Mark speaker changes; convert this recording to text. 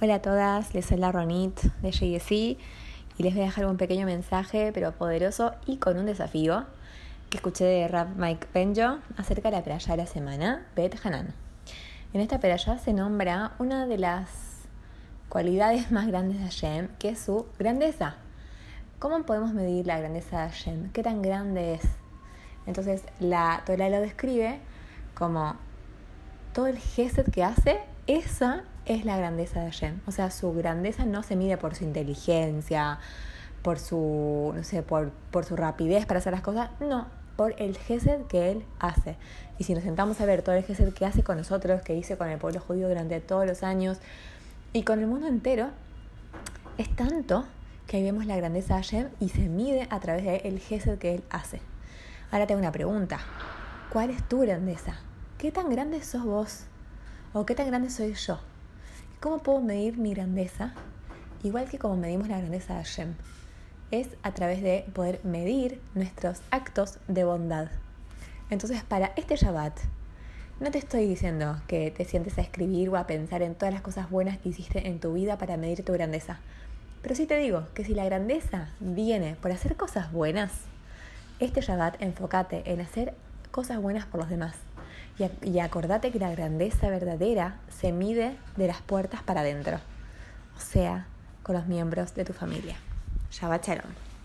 Speaker 1: Hola a todas, les la Ronit de JSC y les voy a dejar un pequeño mensaje, pero poderoso y con un desafío que escuché de Rap Mike Penjo acerca de la playa de la semana, Bet Hanan. En esta playa se nombra una de las cualidades más grandes de Hashem, que es su grandeza. ¿Cómo podemos medir la grandeza de Hashem? ¿Qué tan grande es? Entonces la Torah lo describe como todo el gesed que hace, esa es la grandeza de Hashem. O sea, su grandeza no se mide por su inteligencia, por su, no sé, por, por su rapidez para hacer las cosas, no, por el gesed que él hace. Y si nos sentamos a ver todo el gesed que hace con nosotros, que hizo con el pueblo judío durante todos los años y con el mundo entero, es tanto que ahí vemos la grandeza de Hashem y se mide a través del el que él hace. Ahora tengo una pregunta. ¿Cuál es tu grandeza? ¿Qué tan grande sos vos? ¿O qué tan grande soy yo? ¿Cómo puedo medir mi grandeza? Igual que como medimos la grandeza de Hashem. Es a través de poder medir nuestros actos de bondad. Entonces, para este Shabbat, no te estoy diciendo que te sientes a escribir o a pensar en todas las cosas buenas que hiciste en tu vida para medir tu grandeza. Pero sí te digo que si la grandeza viene por hacer cosas buenas, este Shabbat enfócate en hacer cosas buenas por los demás. Y, acordate que la grandeza verdadera se mide de las puertas para adentro, o sea, con los miembros de tu familia. Shabbat Shalom.